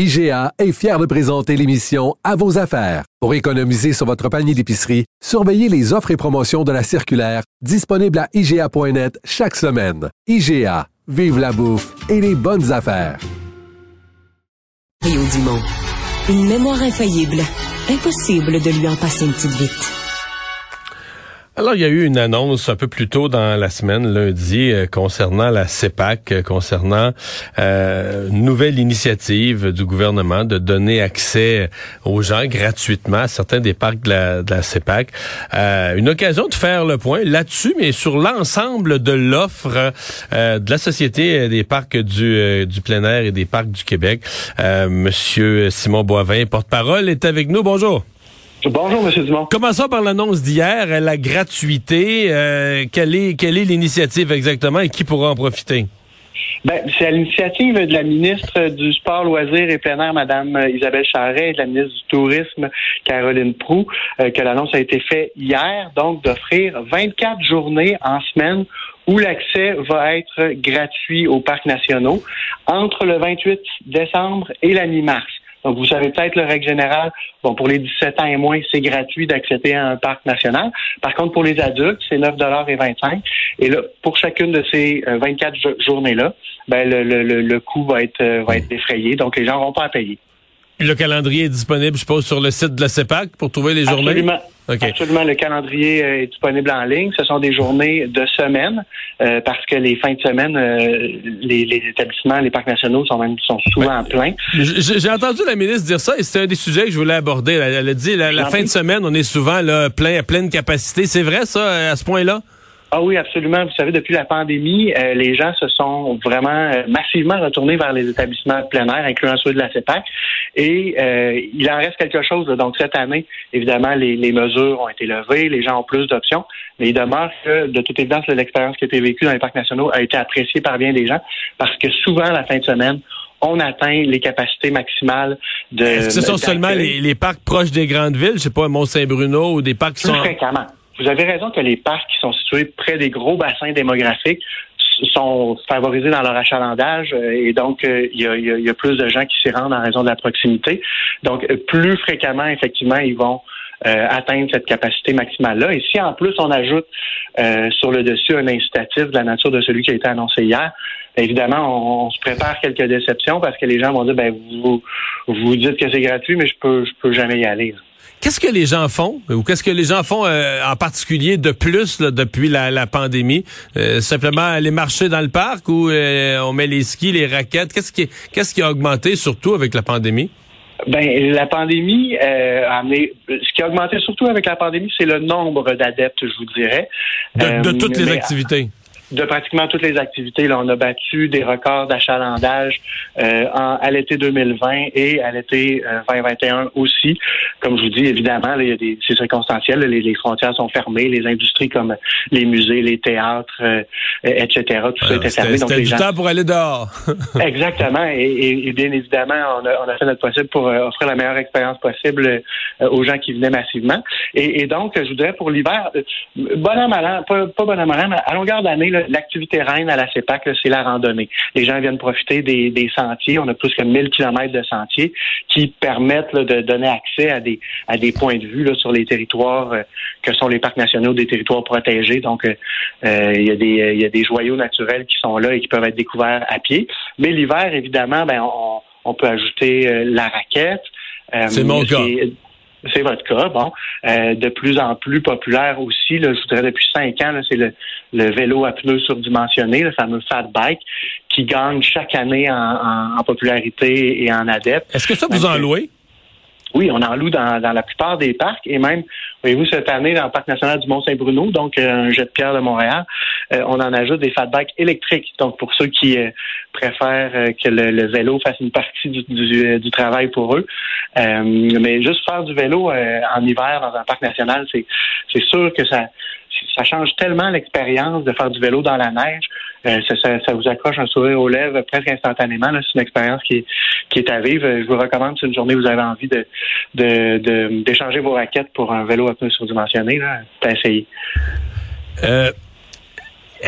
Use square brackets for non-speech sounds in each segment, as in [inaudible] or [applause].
IGA est fier de présenter l'émission À vos affaires. Pour économiser sur votre panier d'épicerie, surveillez les offres et promotions de la circulaire disponible à IGA.net chaque semaine. IGA, vive la bouffe et les bonnes affaires. Rio Dumont. Une mémoire infaillible. Impossible de lui en passer une petite vite. Alors, il y a eu une annonce un peu plus tôt dans la semaine, lundi, euh, concernant la CEPAC, euh, concernant euh, une nouvelle initiative du gouvernement de donner accès aux gens gratuitement à certains des parcs de la, de CEPAC. une occasion de faire le point là-dessus, mais sur l'ensemble de l'offre de la Société des parcs du, du plein air et des parcs du Québec. Monsieur Simon Boivin, porte-parole, est avec nous. Bonjour. Bonjour, M. Dumont. Commençons par l'annonce d'hier, la gratuité. Euh, quelle est quelle est l'initiative exactement et qui pourra en profiter? Ben, c'est à l'initiative de la ministre du Sport, Loisirs et Plein Air, Mme Isabelle Charret, et de la ministre du Tourisme, Caroline Prou, euh, que l'annonce a été faite hier, donc d'offrir 24 journées en semaine où l'accès va être gratuit aux parcs nationaux entre le 28 décembre et la mi-mars. Donc, vous savez peut-être le règle générale, bon, pour les 17 ans et moins, c'est gratuit d'accéder à un parc national. Par contre, pour les adultes, c'est 9 et 25. Et là, pour chacune de ces 24 euh, journées-là, ben, le, le, le, coût va être, euh, va être défrayé. Donc, les gens vont pas à payer. Le calendrier est disponible, je suppose, sur le site de la CEPAC pour trouver les journées? Absolument. Absolument, le calendrier euh, est disponible en ligne. Ce sont des journées de semaine euh, parce que les fins de semaine, euh, les, établissements, les parcs nationaux sont même sont souvent pleins. J'ai entendu la ministre dire ça et c'est un des sujets que je voulais aborder. Elle, a dit la, la fin de semaine, on est souvent là, plein à pleine capacité. C'est vrai ça à ce point-là? Ah oui, absolument. Vous savez, depuis la pandémie, euh, les gens se sont vraiment euh, massivement retournés vers les établissements plein air, incluant ceux de la CEPAC. Et euh, il en reste quelque chose. Donc cette année, évidemment, les, mesures ont été levées, les gens ont plus d'options, mais il demeure que, de toute évidence, l'expérience qui a été vécue dans les parcs nationaux a été appréciée par bien des gens, parce que souvent, la fin de semaine, on atteint les capacités maximales de. Est-ce que ce sont seulement les, parcs proches des grandes villes, je sais pas, Mont-Saint-Bruno ou des parcs sont. Fréquemment. Vous avez raison que les parcs qui sont situés près des gros bassins démographiques sont favorisés dans leur achalandage euh, et donc euh, il y, a, plus de gens qui s'y rendent en raison de la proximité. Donc euh, plus fréquemment, effectivement, ils vont atteindre cette capacité maximale-là. Et si en plus on ajoute sur le dessus un incitatif de la nature de celui qui a été annoncé hier, évidemment, on, se prépare quelques déceptions parce que les gens vont dire ben vous vous dites que c'est gratuit, mais je peux je peux jamais y aller. Qu'est-ce que les gens font ou qu'est-ce que les gens font euh, en particulier de plus depuis la, pandémie? Euh, Simplement aller marcher dans le parc ou euh, on met les skis, les raquettes? Qu'est-ce qui qu'est-ce qui a augmenté surtout avec la pandémie? Ben, la pandémie a amené. Ce qui a augmenté surtout avec la pandémie, c'est le nombre d'adeptes, je vous dirais. De, toutes les activités de pratiquement toutes les activités. Là, on a battu des records d'achalandage euh, à l'été 2020 et à l'été 2021 euh, aussi. Comme je vous dis, évidemment, là, il y a des, c'est circonstanciel. les, les, frontières sont fermées, les industries comme les musées, les théâtres, euh, etc. Tout ça était fermé. C'était du temps pour aller dehors. [laughs] [laughs] exactement. Et, et, bien évidemment, on a, on a, fait notre possible pour euh, offrir la meilleure expérience possible aux gens qui venaient massivement. Et, et donc, je voudrais pour l'hiver, bon an, mal pas, pas bon an, mal an, mais à longueur d'année, l'activité reine à la CEPAC, c'est la randonnée. Les gens viennent profiter des, sentiers. On a plus que 1000 kilomètres de sentiers qui permettent de donner accès à des, à des points de vue là, sur les territoires euh, que sont les parcs nationaux, des territoires protégés. Donc, euh, euh, il, y a des, il y a des joyaux naturels qui sont là et qui peuvent être découverts à pied. Mais l'hiver, évidemment, ben, on, on peut ajouter la raquette. c'est mon cas. C'est votre cas, bon. Euh, de plus en plus populaire aussi, là, je voudrais depuis cinq ans, c'est le, le, vélo à pneus surdimensionnés, le fameux fat bike, qui gagne chaque année en, en, popularité et en adepte. Est-ce que ça vous en louez? Oui, on en loue dans, dans la plupart des parcs et même, voyez-vous, cette année, dans le parc national du Mont-Saint-Bruno, donc euh, un jet de pierre de Montréal, euh, on en ajoute des fat bikes électriques. Donc, pour ceux qui euh, préfèrent que le, vélo fasse une partie du, du, du travail pour eux. mais juste faire du vélo en hiver dans un parc national, c'est, c'est sûr que ça, ça change tellement l'expérience de faire du vélo dans la neige. Euh, ça, vous accroche un sourire aux lèvres presque instantanément. C'est une expérience qui est, qui est à vivre. Je vous recommande, si une journée vous avez envie de, d'échanger vos raquettes pour un vélo un peu surdimensionné, d'essayer. Euh,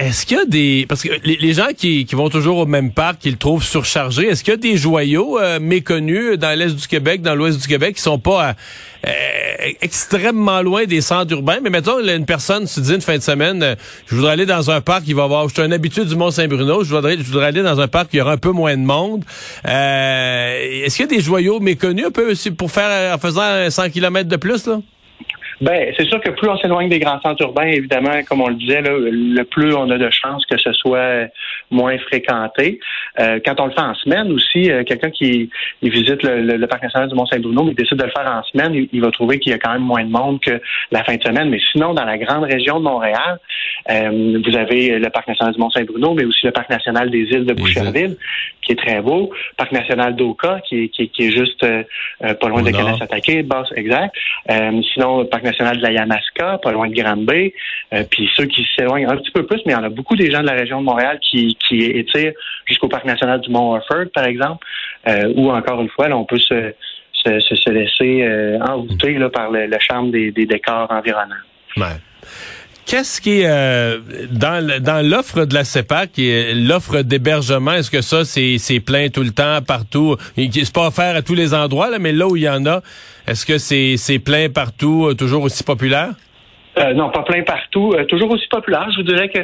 est-ce qu'il y a des parce que les, gens qui, qui, vont toujours au même parc, qui le trouvent surchargé, est-ce qu'il y a des joyaux euh, méconnus dans l'est du Québec, dans l'ouest du Québec, qui sont pas euh, extrêmement loin des centres urbains? Mais mettons une personne se dit une fin de semaine, euh, je voudrais aller dans un parc qui va avoir, je suis un habitué du Mont Saint-Bruno, je voudrais, je voudrais aller dans un parc qui aura un peu moins de monde. est-ce qu'il y a des joyaux méconnus un peu pour faire en faisant 100 km de plus là? Ben, c'est sûr que plus on s'éloigne des grands centres urbains, évidemment, comme on le disait, là, le plus on a de chances que ce soit moins fréquenté. Euh, quand on le fait en semaine aussi, euh, quelqu'un qui visite le, parc national du Mont-Saint-Bruno, mais décide de le faire en semaine, il, va trouver qu'il y a quand même moins de monde que la fin de semaine. Mais sinon, dans la grande région de Montréal, euh, vous avez le parc national du Mont-Saint-Bruno, mais aussi le parc national des îles de Boucherville, qui est très beau, parc national d'Oka, qui, qui, est juste pas loin de Kanesatake, basse, exact. sinon, le parc national de la Yamaska, pas loin de Granby. Euh, puis ceux qui s'éloignent un petit peu plus, mais il y en a beaucoup des gens de la région de Montréal qui, qui étirent jusqu'au parc national du Mont Orford, par exemple, euh, où encore une fois, là, on peut se, se, se laisser euh, envoûter là, par le, charme des, des décors environnants. Qu'est-ce qui est euh, dans, dans l'offre de la CEPAC, l'offre d'hébergement, est-ce que ça, c'est plein tout le temps, partout? C'est pas offert à tous les endroits, là, mais là où il y en a, est-ce que c'est plein partout, euh, toujours aussi populaire? Euh, non, pas plein partout, toujours aussi populaire. Je vous dirais que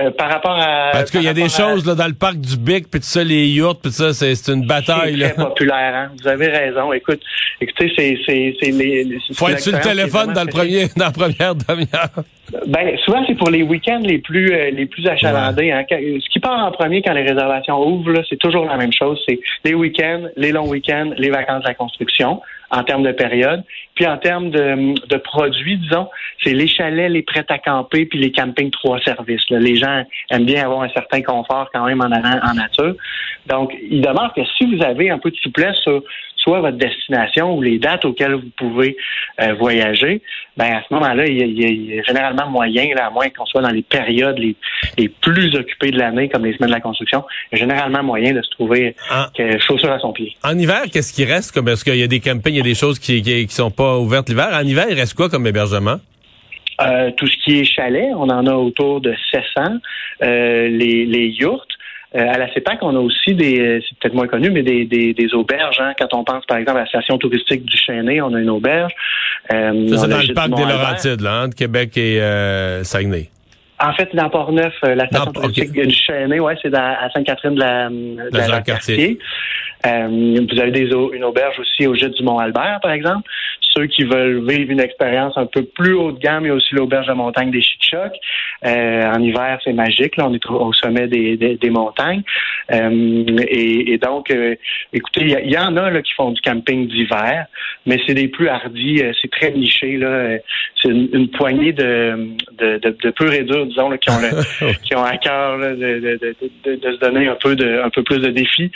euh, par rapport à. Parce qu'il y a des choses là, dans le parc du Bic, puis tout ça, les yachts, puis ça, c'est une bataille. C'est très [laughs] populaire, hein? Vous avez raison. Écoute, écoutez, c'est c'est les. Faut être sur le téléphone dans le premier, [laughs] dans la première demi-heure. Ben souvent c'est pour les week-ends les plus euh, les plus achalandés. Hein. Ce qui part en premier quand les réservations ouvrent, c'est toujours la même chose. C'est les week-ends, les longs week-ends, les vacances de la construction en termes de période. Puis en termes de, de produits, disons, c'est les chalets, les prêts à camper, puis les campings trois services. Les gens aiment bien avoir un certain confort quand même en allant en nature. Donc, il demande que si vous avez un peu de souplesse sur soit votre destination ou les dates auxquelles vous pouvez euh, voyager, ben à ce moment-là, il, y a généralement moyen, là, à moins qu'on soit dans les périodes les, les plus occupées de l'année, comme les semaines de la construction, il y a généralement moyen de se trouver ah. chaussures à son pied. En hiver, qu'est-ce qui reste comme est-ce qu'il y a des campings, il y a des choses qui, qui, sont pas ouvertes l'hiver. En hiver, il reste quoi comme hébergement? Euh, tout ce qui est chalet, on en a autour de 700. Euh, les, les yurts, euh, à la CEPAC, on a aussi des, euh, c'est peut-être moins connu, mais des, des, des auberges. Hein. Quand on pense, par exemple, à la station touristique du Chênay, on a une auberge. Euh, ça, c'est dans le parc des Laurentides, là, entre Québec et euh, Saguenay. En fait, dans Port-Neuf, la station touristique du Chênay, ouais, c'est à Sainte-Catherine de la, de la, quartier. vous avez des, une auberge aussi au gîte du Mont-Albert, par exemple ceux qui veulent vivre une expérience un peu plus haut de gamme, il y a aussi l'auberge de montagne des Chic-Chocs. Euh, en hiver, c'est magique. Là, on est au sommet des, des, montagnes. Euh, et, et, donc, euh, écoutez, il y, en a là, qui font du camping d'hiver, mais c'est des plus hardis. c'est très niché. Là. C'est une, poignée de, de, de, de pur et dur, disons, là, qui, ont le, [laughs] qui ont à cœur de, de, de, de, se donner un peu, de, un peu plus de défis.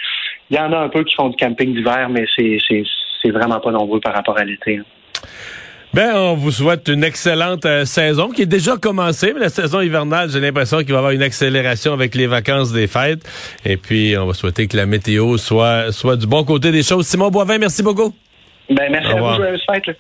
Il y en a un peu qui font du camping d'hiver, mais c'est c'est vraiment pas nombreux par rapport à l'été. Hein. Ben, on vous souhaite une excellente euh, saison qui est déjà commencée, mais la saison hivernale, j'ai l'impression qu'il va y avoir une accélération avec les vacances des fêtes. Et puis, on va souhaiter que la météo soit, soit du bon côté des choses. Simon Boivin, merci beaucoup. Ben, merci à vous, fête.